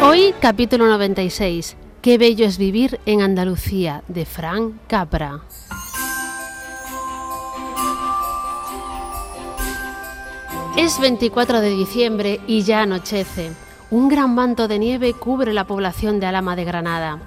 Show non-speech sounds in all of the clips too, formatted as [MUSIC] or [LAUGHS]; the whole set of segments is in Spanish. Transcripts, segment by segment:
Hoy capítulo 96. Qué bello es vivir en Andalucía, de Fran Capra. Es 24 de diciembre y ya anochece. Un gran manto de nieve cubre la población de Alama de Granada.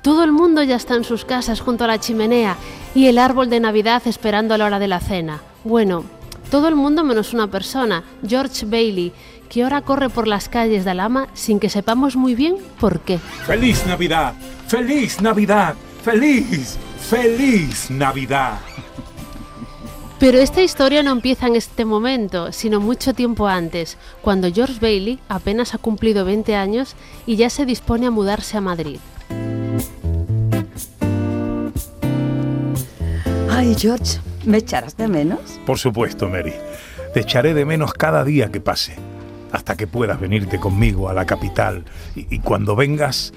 Todo el mundo ya está en sus casas junto a la chimenea y el árbol de Navidad esperando a la hora de la cena. Bueno, todo el mundo menos una persona, George Bailey, que ahora corre por las calles de Alama sin que sepamos muy bien por qué. ¡Feliz Navidad! ¡Feliz Navidad! ¡Feliz! ¡Feliz Navidad! Pero esta historia no empieza en este momento, sino mucho tiempo antes, cuando George Bailey apenas ha cumplido 20 años y ya se dispone a mudarse a Madrid. Ay, George, ¿me echarás de menos? Por supuesto, Mary. Te echaré de menos cada día que pase, hasta que puedas venirte conmigo a la capital. Y, y cuando vengas,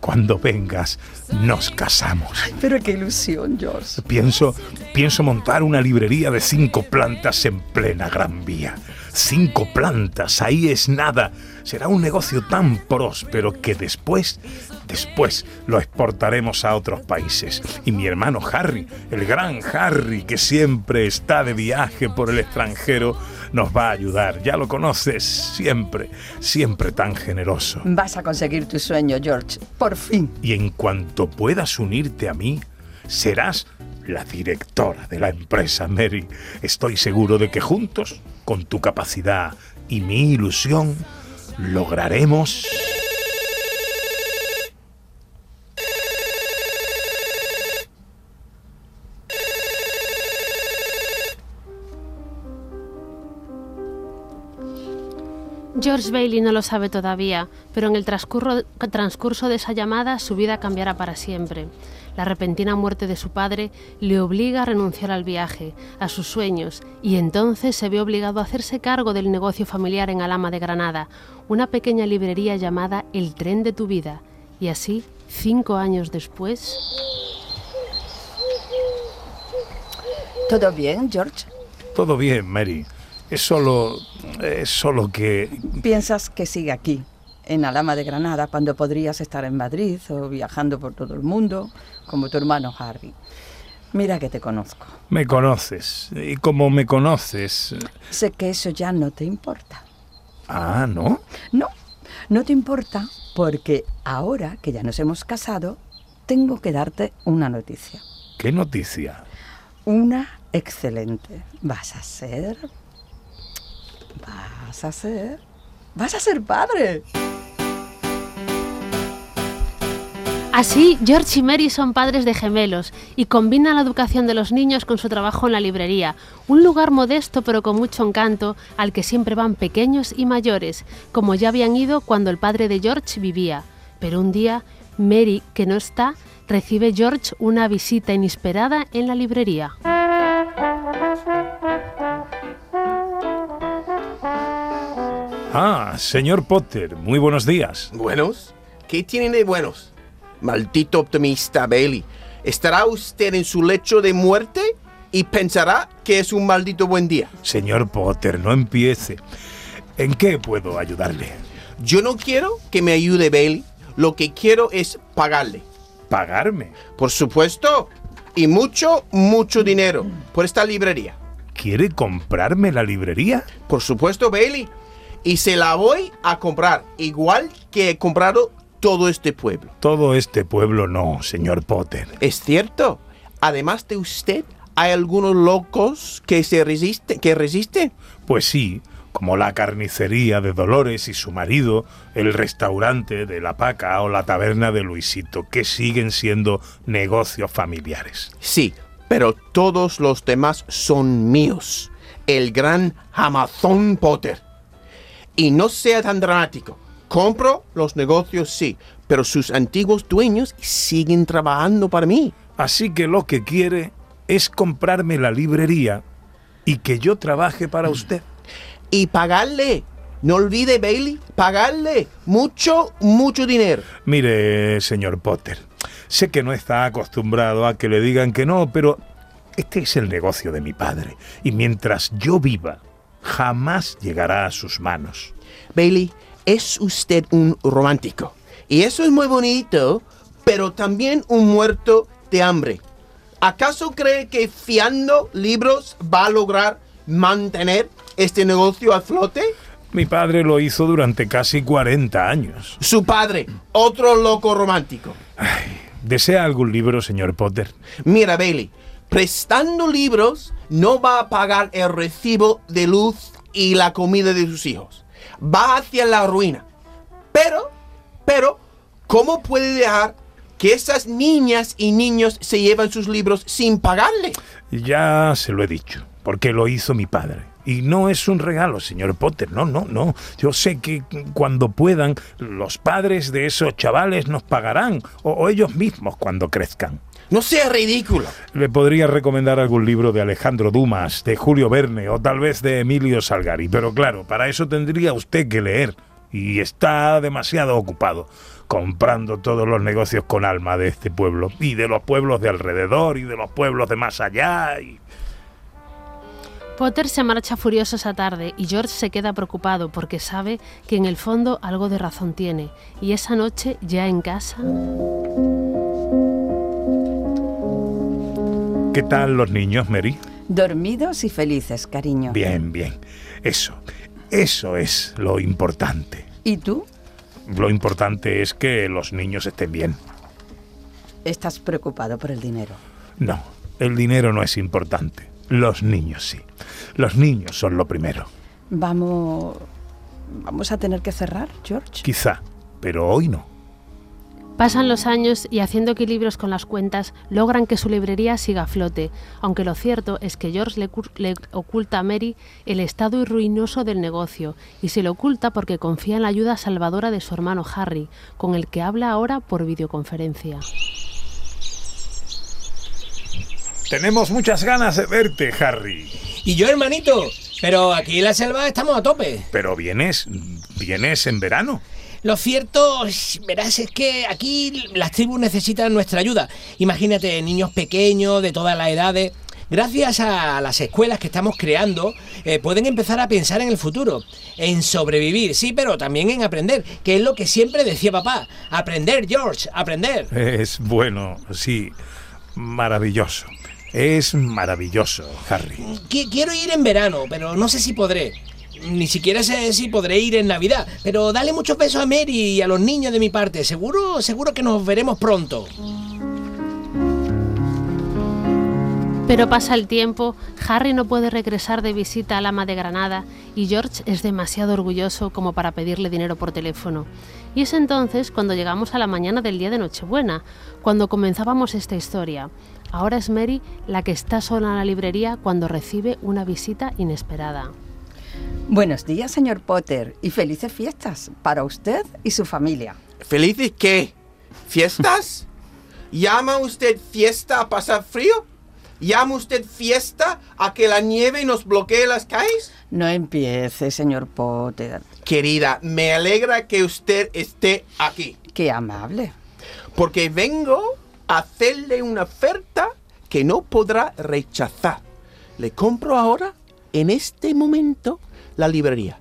cuando vengas, nos casamos. Pero qué ilusión, George. Pienso, pienso montar una librería de cinco plantas en plena Gran Vía. Cinco plantas, ahí es nada. Será un negocio tan próspero que después, después lo exportaremos a otros países. Y mi hermano Harry, el gran Harry, que siempre está de viaje por el extranjero, nos va a ayudar. Ya lo conoces, siempre, siempre tan generoso. Vas a conseguir tu sueño, George. Por fin. Y en cuanto puedas unirte a mí, serás la directora de la empresa, Mary. Estoy seguro de que juntos, con tu capacidad y mi ilusión, lograremos... George Bailey no lo sabe todavía, pero en el transcurso, transcurso de esa llamada su vida cambiará para siempre. La repentina muerte de su padre le obliga a renunciar al viaje, a sus sueños, y entonces se ve obligado a hacerse cargo del negocio familiar en Alama de Granada, una pequeña librería llamada El tren de tu vida. Y así, cinco años después... ¿Todo bien, George? Todo bien, Mary. Es solo... es solo que... ¿Piensas que sigue aquí, en Alama de Granada, cuando podrías estar en Madrid o viajando por todo el mundo, como tu hermano Harry? Mira que te conozco. Me conoces. Y como me conoces... Sé que eso ya no te importa. Ah, ¿no? No, no te importa porque ahora que ya nos hemos casado, tengo que darte una noticia. ¿Qué noticia? Una excelente. Vas a ser... Vas a ser... Vas a ser padre. Así, George y Mary son padres de gemelos y combinan la educación de los niños con su trabajo en la librería, un lugar modesto pero con mucho encanto al que siempre van pequeños y mayores, como ya habían ido cuando el padre de George vivía. Pero un día, Mary, que no está, recibe George una visita inesperada en la librería. Ah, señor Potter, muy buenos días. ¿Buenos? ¿Qué tienen de buenos? Maldito optimista Bailey. ¿Estará usted en su lecho de muerte y pensará que es un maldito buen día? Señor Potter, no empiece. ¿En qué puedo ayudarle? Yo no quiero que me ayude Bailey. Lo que quiero es pagarle. ¿Pagarme? Por supuesto. Y mucho, mucho dinero por esta librería. ¿Quiere comprarme la librería? Por supuesto, Bailey. Y se la voy a comprar, igual que he comprado todo este pueblo. Todo este pueblo no, señor Potter. Es cierto. Además de usted, hay algunos locos que se resisten, que resisten. Pues sí, como la carnicería de Dolores y su marido, el restaurante de La Paca o la taberna de Luisito, que siguen siendo negocios familiares. Sí, pero todos los demás son míos. El gran Amazon Potter. Y no sea tan dramático. Compro los negocios, sí, pero sus antiguos dueños siguen trabajando para mí. Así que lo que quiere es comprarme la librería y que yo trabaje para usted. Y pagarle. No olvide, Bailey, pagarle mucho, mucho dinero. Mire, señor Potter, sé que no está acostumbrado a que le digan que no, pero este es el negocio de mi padre. Y mientras yo viva, jamás llegará a sus manos. Bailey, es usted un romántico. Y eso es muy bonito, pero también un muerto de hambre. ¿Acaso cree que fiando libros va a lograr mantener este negocio a flote? Mi padre lo hizo durante casi 40 años. Su padre, otro loco romántico. ¿Desea algún libro, señor Potter? Mira, Bailey, prestando libros no va a pagar el recibo de luz y la comida de sus hijos. Va hacia la ruina. Pero, pero, ¿cómo puede dejar que esas niñas y niños se llevan sus libros sin pagarle? Ya se lo he dicho, porque lo hizo mi padre. Y no es un regalo, señor Potter, no, no, no. Yo sé que cuando puedan, los padres de esos chavales nos pagarán, o, o ellos mismos cuando crezcan. No sea ridículo. Le podría recomendar algún libro de Alejandro Dumas, de Julio Verne o tal vez de Emilio Salgari, pero claro, para eso tendría usted que leer y está demasiado ocupado comprando todos los negocios con alma de este pueblo y de los pueblos de alrededor y de los pueblos de más allá y... Potter se marcha furioso esa tarde y George se queda preocupado porque sabe que en el fondo algo de razón tiene. Y esa noche, ya en casa... ¿Qué tal los niños, Mary? Dormidos y felices, cariño. Bien, bien. Eso, eso es lo importante. ¿Y tú? Lo importante es que los niños estén bien. Estás preocupado por el dinero. No, el dinero no es importante. Los niños sí. Los niños son lo primero. Vamos... ¿Vamos a tener que cerrar, George? Quizá, pero hoy no. Pasan los años y haciendo equilibrios con las cuentas logran que su librería siga a flote, aunque lo cierto es que George le, oculta a Mary el estado ruinoso del negocio y se lo oculta porque confía en la ayuda salvadora de su hermano Harry, con el que habla ahora por videoconferencia. Tenemos muchas ganas de verte, Harry. Y yo, hermanito, pero aquí en la selva estamos a tope. Pero vienes, vienes en verano. Lo cierto, verás, es que aquí las tribus necesitan nuestra ayuda. Imagínate, niños pequeños de todas las edades. Gracias a las escuelas que estamos creando, eh, pueden empezar a pensar en el futuro, en sobrevivir, sí, pero también en aprender, que es lo que siempre decía papá. Aprender, George, aprender. Es bueno, sí, maravilloso. Es maravilloso, Harry. Qui- Quiero ir en verano, pero no sé si podré. Ni siquiera sé si podré ir en Navidad. Pero dale muchos besos a Mary y a los niños de mi parte. Seguro, seguro que nos veremos pronto. Pero pasa el tiempo, Harry no puede regresar de visita al ama de Granada y George es demasiado orgulloso como para pedirle dinero por teléfono. Y es entonces cuando llegamos a la mañana del día de Nochebuena, cuando comenzábamos esta historia. Ahora es Mary la que está sola en la librería cuando recibe una visita inesperada. Buenos días, señor Potter, y felices fiestas para usted y su familia. ¿Felices qué? ¿Fiestas? [LAUGHS] ¿Llama usted fiesta a pasar frío? ¿Llama usted fiesta a que la nieve nos bloquee las calles? No empiece, señor Potter. Querida, me alegra que usted esté aquí, Qué amable. porque vengo a hacerle una oferta que no podrá rechazar. Le compro ahora, en este momento, la librería.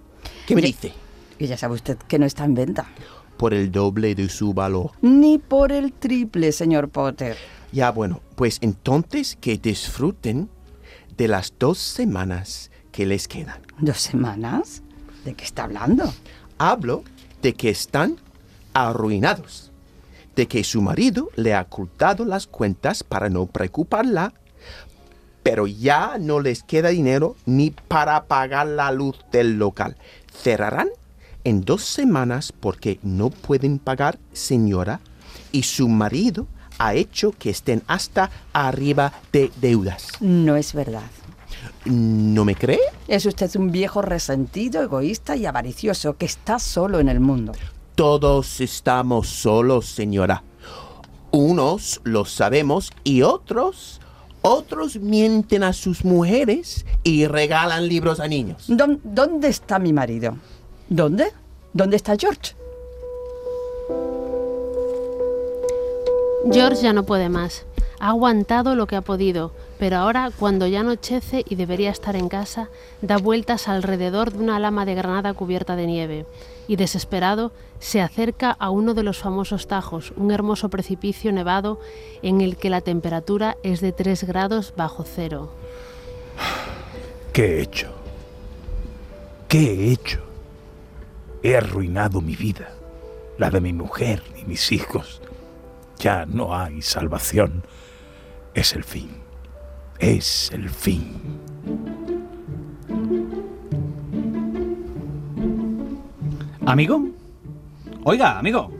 ¿Qué me Ya- dice? Y ya sabe usted que no está en venta. Por el doble de su valor. Ni por el triple, señor Potter. Ya bueno, pues entonces que disfruten de las dos semanas que les quedan. ¿Dos semanas? ¿De qué está hablando? Hablo de que están arruinados, de que su marido le ha ocultado las cuentas para no preocuparla, pero ya no les queda dinero ni para pagar la luz del local. Cerrarán en dos semanas porque no pueden pagar, señora, y su marido ha hecho que estén hasta arriba de deudas. No es verdad. ¿No me cree? Es usted un viejo resentido, egoísta y avaricioso que está solo en el mundo. Todos estamos solos, señora. Unos lo sabemos y otros, otros mienten a sus mujeres y regalan libros a niños. ¿Dó- ¿Dónde está mi marido? ¿Dónde? ¿Dónde está George? George ya no puede más. Ha aguantado lo que ha podido, pero ahora, cuando ya anochece y debería estar en casa, da vueltas alrededor de una lama de granada cubierta de nieve y, desesperado, se acerca a uno de los famosos tajos, un hermoso precipicio nevado en el que la temperatura es de 3 grados bajo cero. ¿Qué he hecho? ¿Qué he hecho? He arruinado mi vida, la de mi mujer y mis hijos. Ya no hay salvación. Es el fin. Es el fin. Amigo. Oiga, amigo.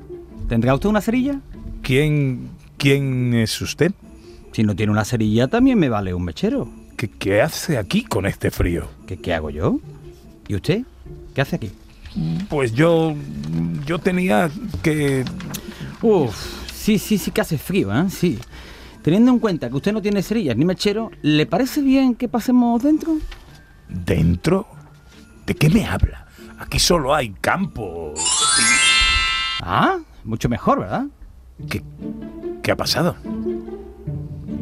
¿Tendrá usted una cerilla? ¿Quién, quién es usted? Si no tiene una cerilla, también me vale un mechero. ¿Qué, qué hace aquí con este frío? ¿Qué, qué hago yo? ¿Y usted? ¿Qué hace aquí? Pues yo, yo tenía que... Uf, sí, sí, sí que hace frío, ¿eh? Sí. Teniendo en cuenta que usted no tiene cerillas ni mechero, ¿le parece bien que pasemos dentro? ¿Dentro? ¿De qué me habla? Aquí solo hay campo. Ah, mucho mejor, ¿verdad? ¿Qué, qué ha pasado?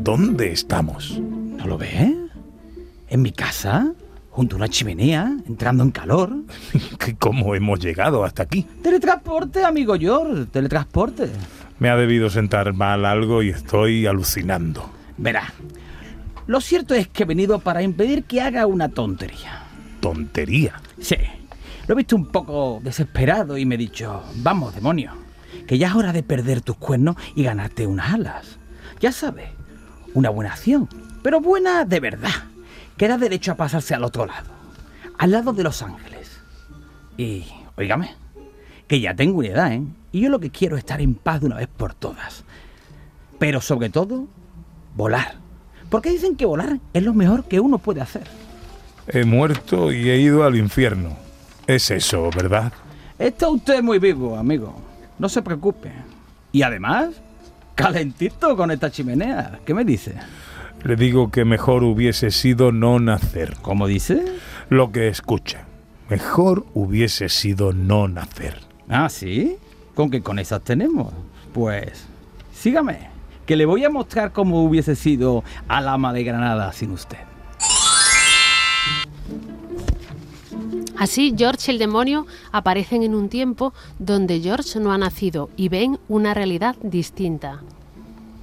¿Dónde estamos? ¿No lo ve? ¿En mi casa? ¿Junto a una chimenea? ¿Entrando en calor? ¿Qué- [LAUGHS] ¿Cómo hemos llegado hasta aquí? Teletransporte, amigo George, teletransporte. Me ha debido sentar mal algo y estoy alucinando. Verá, lo cierto es que he venido para impedir que haga una tontería. Tontería. Sí, lo he visto un poco desesperado y me he dicho, vamos, demonio, que ya es hora de perder tus cuernos y ganarte unas alas. Ya sabes, una buena acción, pero buena de verdad, que da derecho a pasarse al otro lado, al lado de los ángeles. Y, oígame, que ya tengo una edad, ¿eh? Y yo lo que quiero es estar en paz de una vez por todas. Pero sobre todo, volar. Porque dicen que volar es lo mejor que uno puede hacer. He muerto y he ido al infierno. Es eso, ¿verdad? Está usted muy vivo, amigo. No se preocupe. Y además, calentito con esta chimenea. ¿Qué me dice? Le digo que mejor hubiese sido no nacer. ¿Cómo dice? Lo que escucha. Mejor hubiese sido no nacer. Ah, ¿sí? ¿Con qué con esas tenemos? Pues, sígame, que le voy a mostrar cómo hubiese sido al ama de Granada sin usted. Así, George y el demonio aparecen en un tiempo donde George no ha nacido y ven una realidad distinta.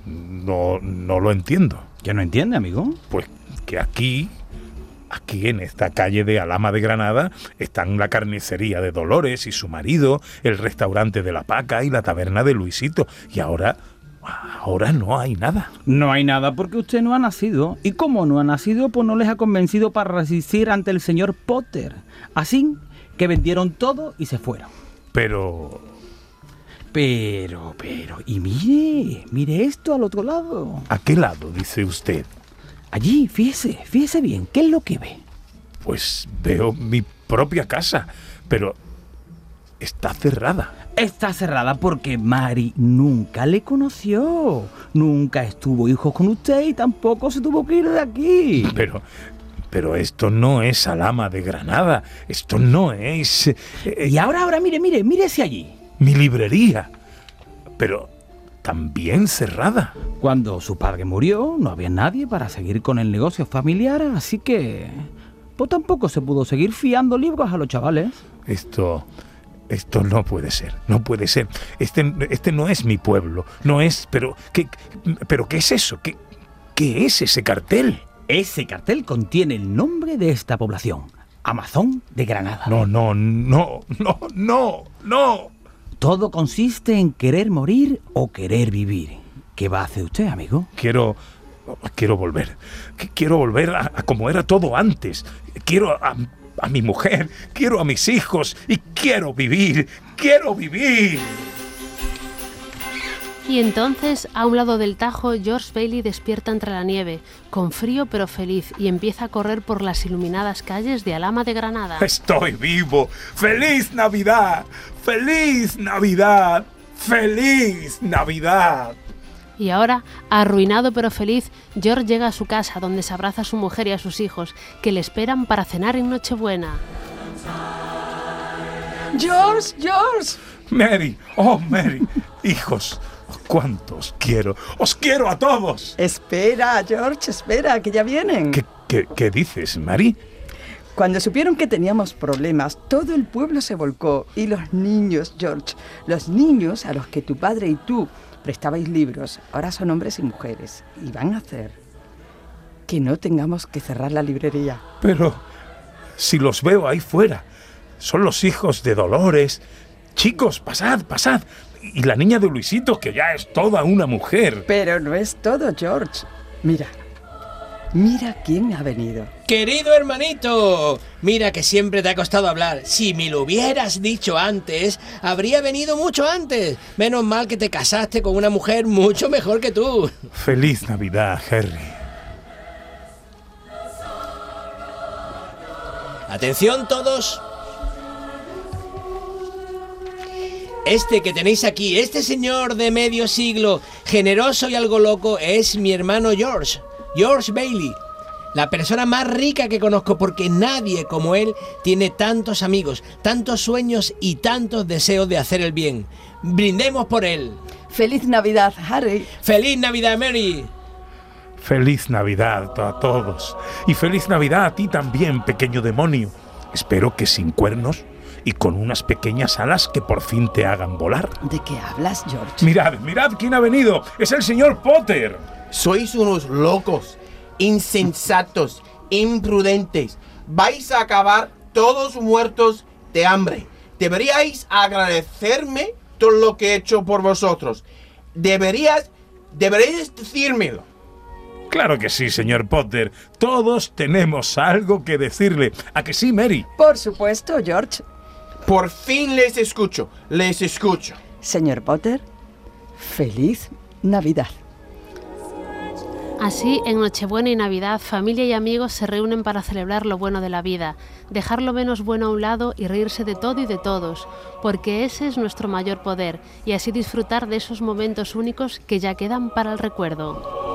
No, no lo entiendo. ¿Ya no entiende, amigo? Pues que aquí, aquí en esta calle de Alama de Granada, están la carnicería de Dolores y su marido, el restaurante de la Paca y la taberna de Luisito. Y ahora, ahora no hay nada. No hay nada porque usted no ha nacido. Y como no ha nacido, pues no les ha convencido para resistir ante el señor Potter. Así que vendieron todo y se fueron. Pero Pero, pero, y mire, mire esto al otro lado. ¿a qué lado dice usted? Allí, fíjese, fíjese bien, ¿qué es lo que ve? Pues veo mi propia casa, pero está cerrada. Está cerrada porque Mari nunca le conoció. Nunca estuvo hijos con usted y tampoco se tuvo que ir de aquí. Pero, pero esto no es Alama de Granada. Esto no es eh, Y ahora, ahora, mire, mire, mírese allí. mi librería. Pero también cerrada. Cuando su padre murió, no había nadie para seguir con el negocio familiar, así que... Pues tampoco se pudo seguir fiando libros a los chavales. Esto, esto no puede ser. No puede ser. Este, este no es mi pueblo. No es. Pero qué, pero qué es eso. ¿Qué, qué es ese cartel? Ese cartel contiene el nombre de esta población, Amazon de Granada. No, no, no, no, no, no. Todo consiste en querer morir o querer vivir. ¿Qué va a hacer usted, amigo? Quiero. Quiero volver. Qu- Quiero volver a, como era todo antes. Quiero a mi mujer. Quiero a mis hijos. Y quiero vivir. Quiero vivir. Y entonces, a un lado del Tajo, George Bailey despierta entre la nieve, con frío pero feliz, y empieza a correr por las iluminadas calles de Alama de Granada. [LAUGHS] Estoy vivo. ¡Feliz Navidad! ¡Feliz Navidad! ¡Feliz Navidad! Y ahora, arruinado pero feliz, George llega a su casa donde se abraza a su mujer y a sus hijos, que le esperan para cenar en Nochebuena. George, George. Mary, oh Mary, hijos, cuántos quiero. Os quiero a todos. Espera, George, espera, que ya vienen. ¿Qué, qué, qué dices, Mary? Cuando supieron que teníamos problemas, todo el pueblo se volcó. Y los niños, George, los niños a los que tu padre y tú prestabais libros, ahora son hombres y mujeres. Y van a hacer que no tengamos que cerrar la librería. Pero si los veo ahí fuera, son los hijos de Dolores. Chicos, pasad, pasad. Y la niña de Luisito, que ya es toda una mujer. Pero no es todo, George. Mira, mira quién ha venido. Querido hermanito, mira que siempre te ha costado hablar. Si me lo hubieras dicho antes, habría venido mucho antes. Menos mal que te casaste con una mujer mucho mejor que tú. Feliz Navidad, Harry. Atención todos. Este que tenéis aquí, este señor de medio siglo, generoso y algo loco, es mi hermano George, George Bailey. La persona más rica que conozco porque nadie como él tiene tantos amigos, tantos sueños y tantos deseos de hacer el bien. Brindemos por él. Feliz Navidad, Harry. ¡Feliz Navidad, Mary! Feliz Navidad a todos. Y feliz Navidad a ti también, pequeño demonio. Espero que sin cuernos y con unas pequeñas alas que por fin te hagan volar. ¿De qué hablas, George? Mirad, mirad quién ha venido. Es el señor Potter. Sois unos locos, insensatos, imprudentes. Vais a acabar todos muertos de hambre. Deberíais agradecerme todo lo que he hecho por vosotros. Deberías, deberíais decírmelo. Claro que sí, señor Potter. Todos tenemos algo que decirle. ¿A que sí, Mary? Por supuesto, George. Por fin les escucho, les escucho. Señor Potter, feliz Navidad. Así, en Nochebuena y Navidad, familia y amigos se reúnen para celebrar lo bueno de la vida, dejar lo menos bueno a un lado y reírse de todo y de todos, porque ese es nuestro mayor poder, y así disfrutar de esos momentos únicos que ya quedan para el recuerdo.